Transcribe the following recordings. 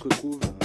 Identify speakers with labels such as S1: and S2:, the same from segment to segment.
S1: se retrouve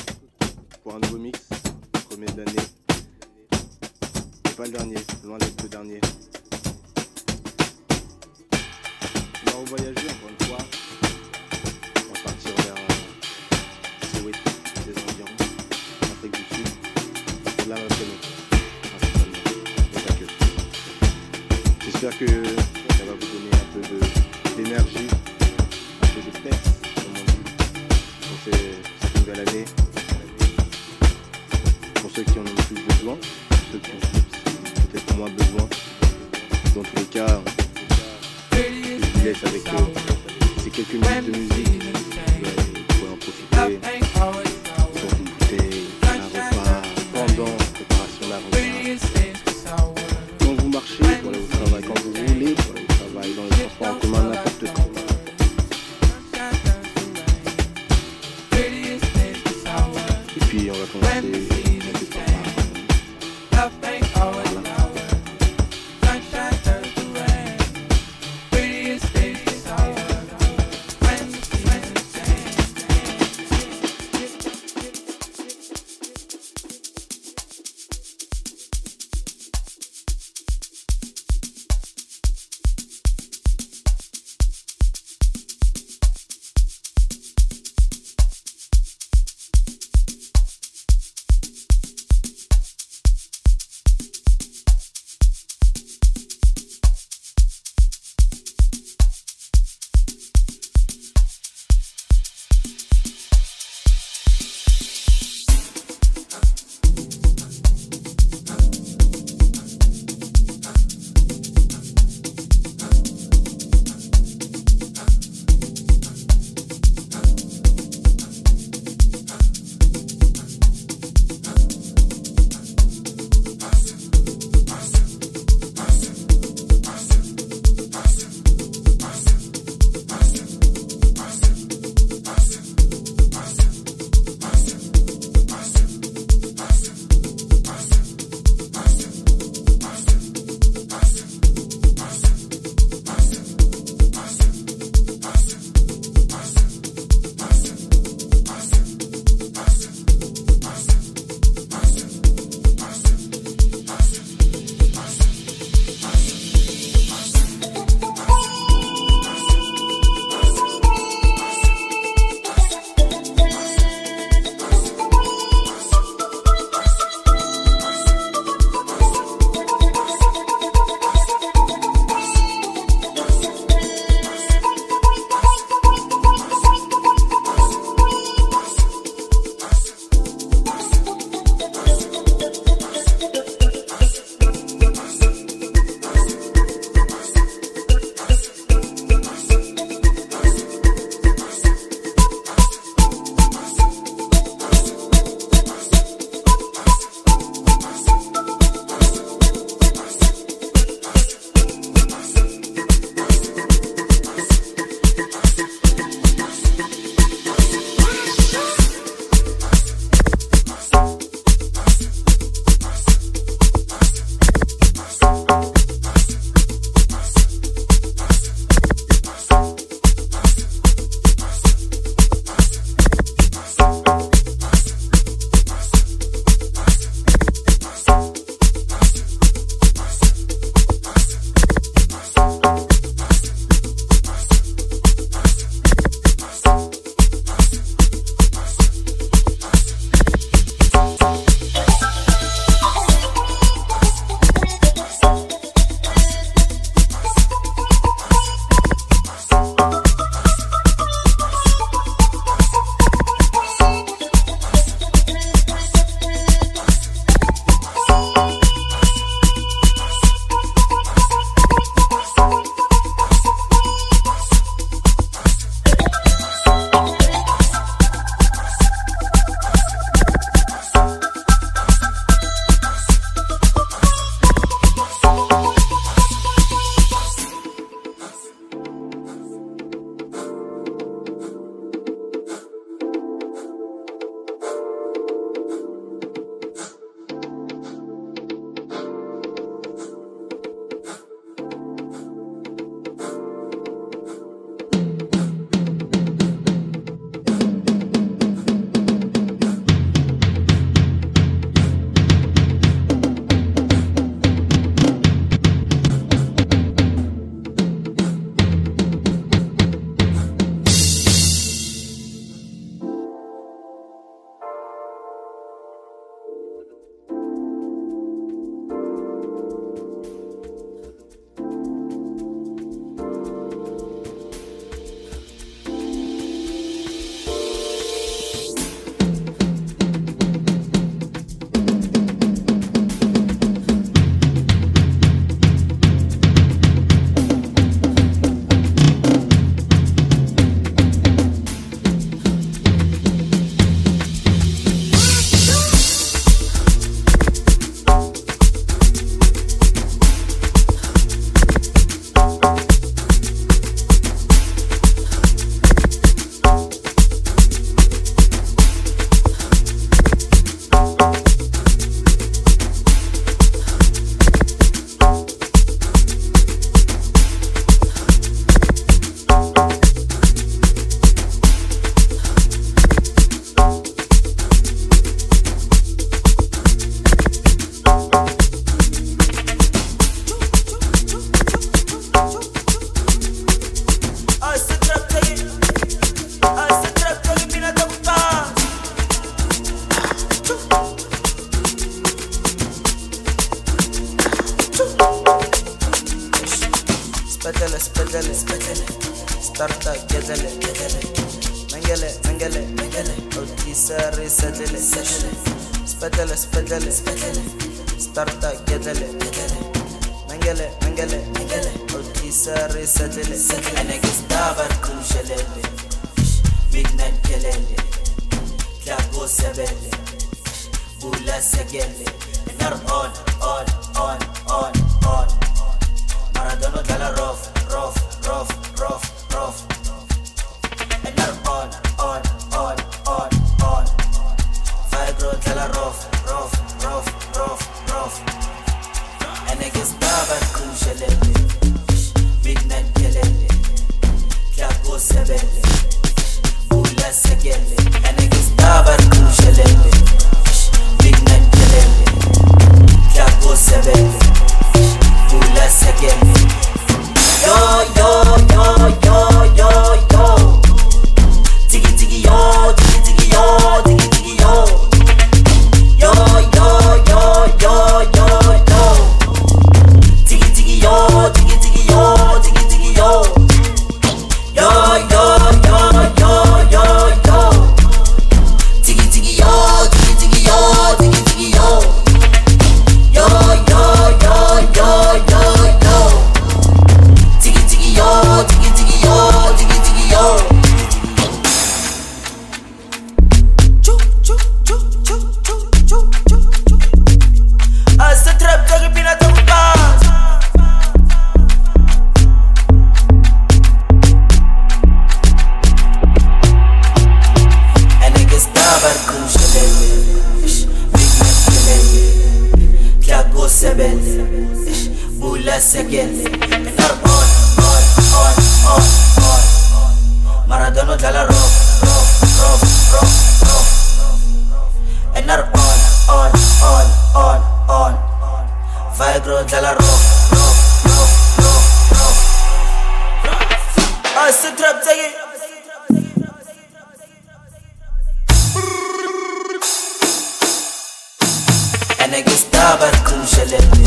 S2: أنا جستابر كل شلالي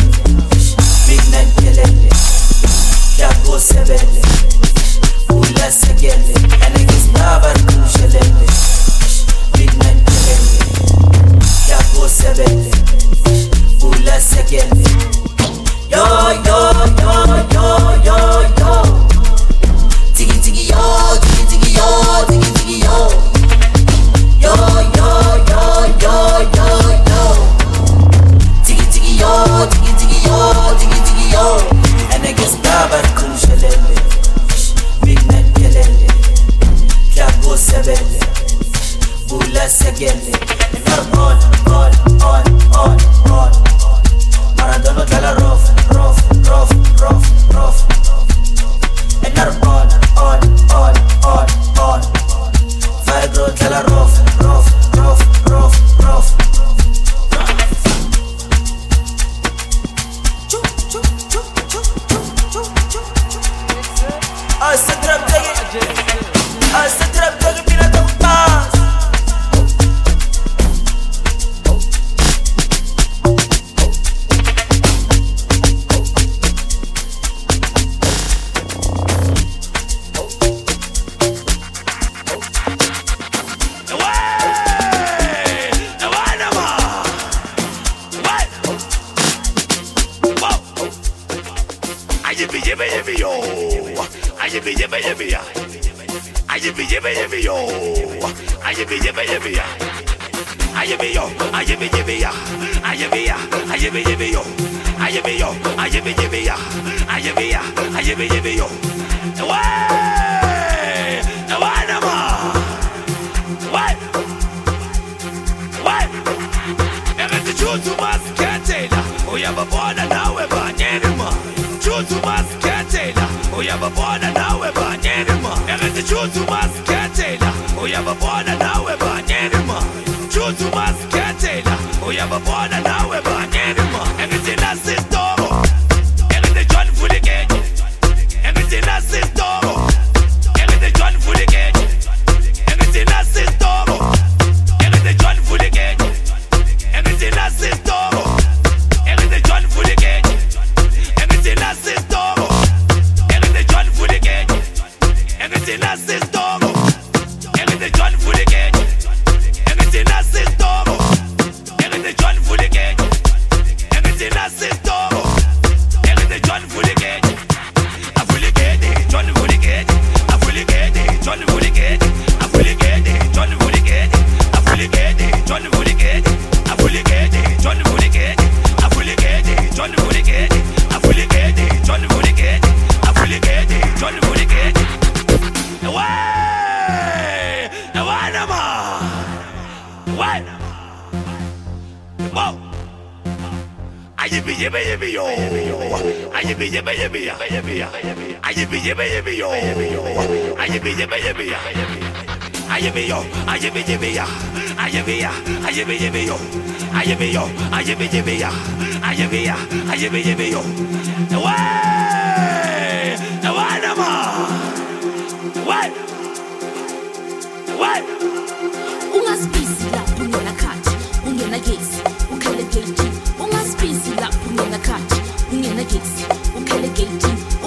S2: بينا الكلالي كابو سبالي ولا سجالي أنا جستابر كل شلالي بينا الكلالي كابو سبالي ولا سجالي يو يو يو يو يو, يو jibby jibby yo. I jibby jibby ya. I jibby jibby yo. I jibby jibby ya. I yo. I jibby ya. I
S3: ya. I jibby yo. I yo. I jibby ya. I ya. I jibby yo. The way. The way number. What? What? If it's the truth, you must get it. We have a border now, we're burning him up chutu masketela uyababona nawe banyenima ekati chutu masketela uyababona nawe banyenima chutu masketela uyababona nawe banyenima yibi yo. I yibi yibi yibi ya. I yibi yibi yibi yo. I yibi yibi yibi ya. I
S4: lapho ungena khathi ungena gesi ukhele gate
S3: delegate, we'll delegate you.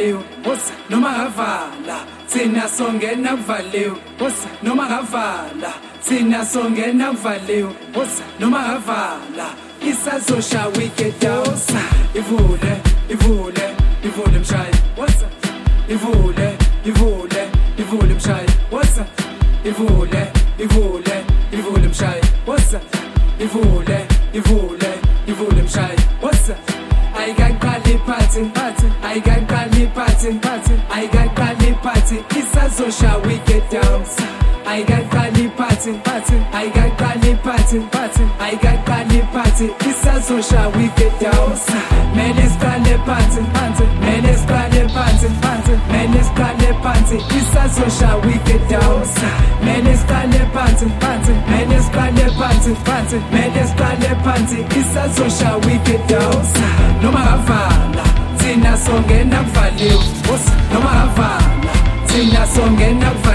S5: kuvaliwe wosi noma ngavala thina songena kuvaliwe wosi noma ngavala thina songena kuvaliwe wosi noma ngavala isazoshawa igedosa ivule ivule ivule mshaye. wosi ivule ivule ivule mshaye. wosi ivule ivule ivule mshaye. wosi ivule ivule Mele shall we get down? Mele siqale phansi phansi Mele siqale phansi phansi Mele siqale phansi Isa shall we get down? Mele siqale phansi phansi Mele siqale phansi phansi Mele siqale phansi Isa shall we get down? Noma kavala thina songena kuvaliwe Noma kavala thina songena kuvaliwe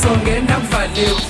S6: song and
S7: I'm funny.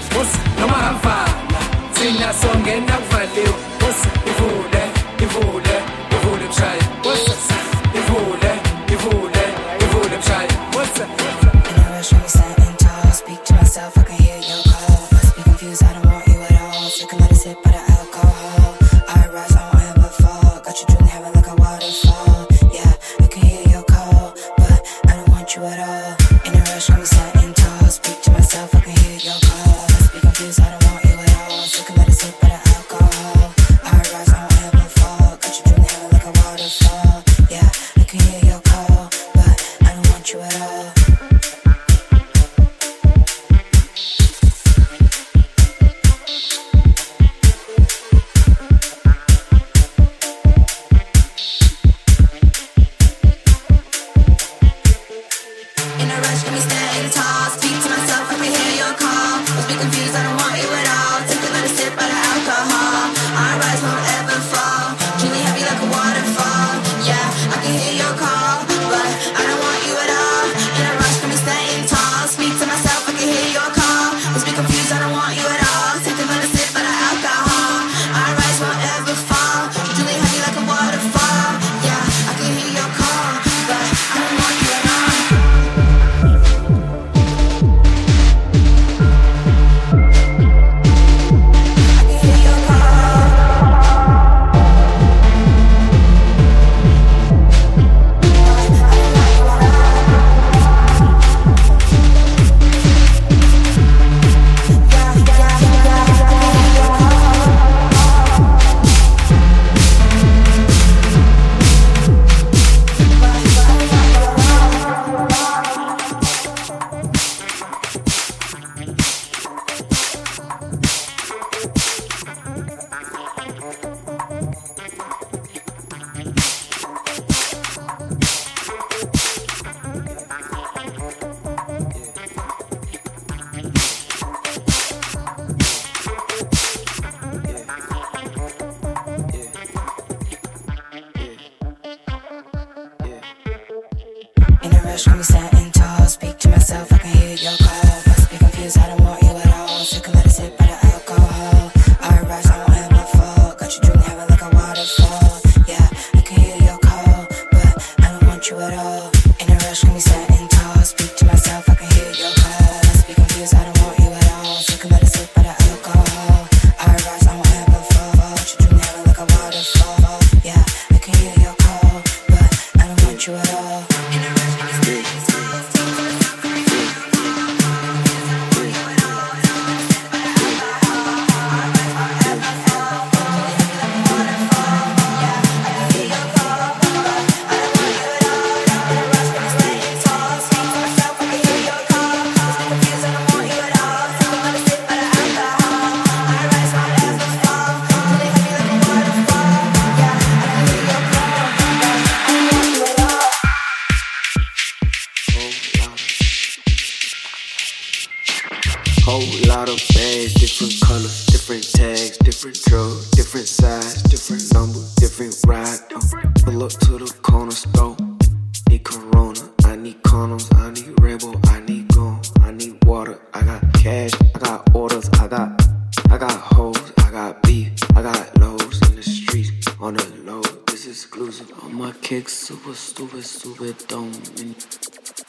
S8: kick super stupid, stupid dumb. And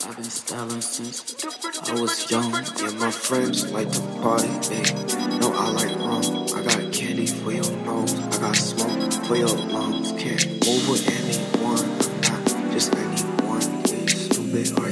S8: I've been styling since I was young. Yeah, my friends like to party, they know I like rum. I got candy for your nose, I got smoke for your lungs. Can't move with anyone, I'm not just anyone. Yeah, you stupid, are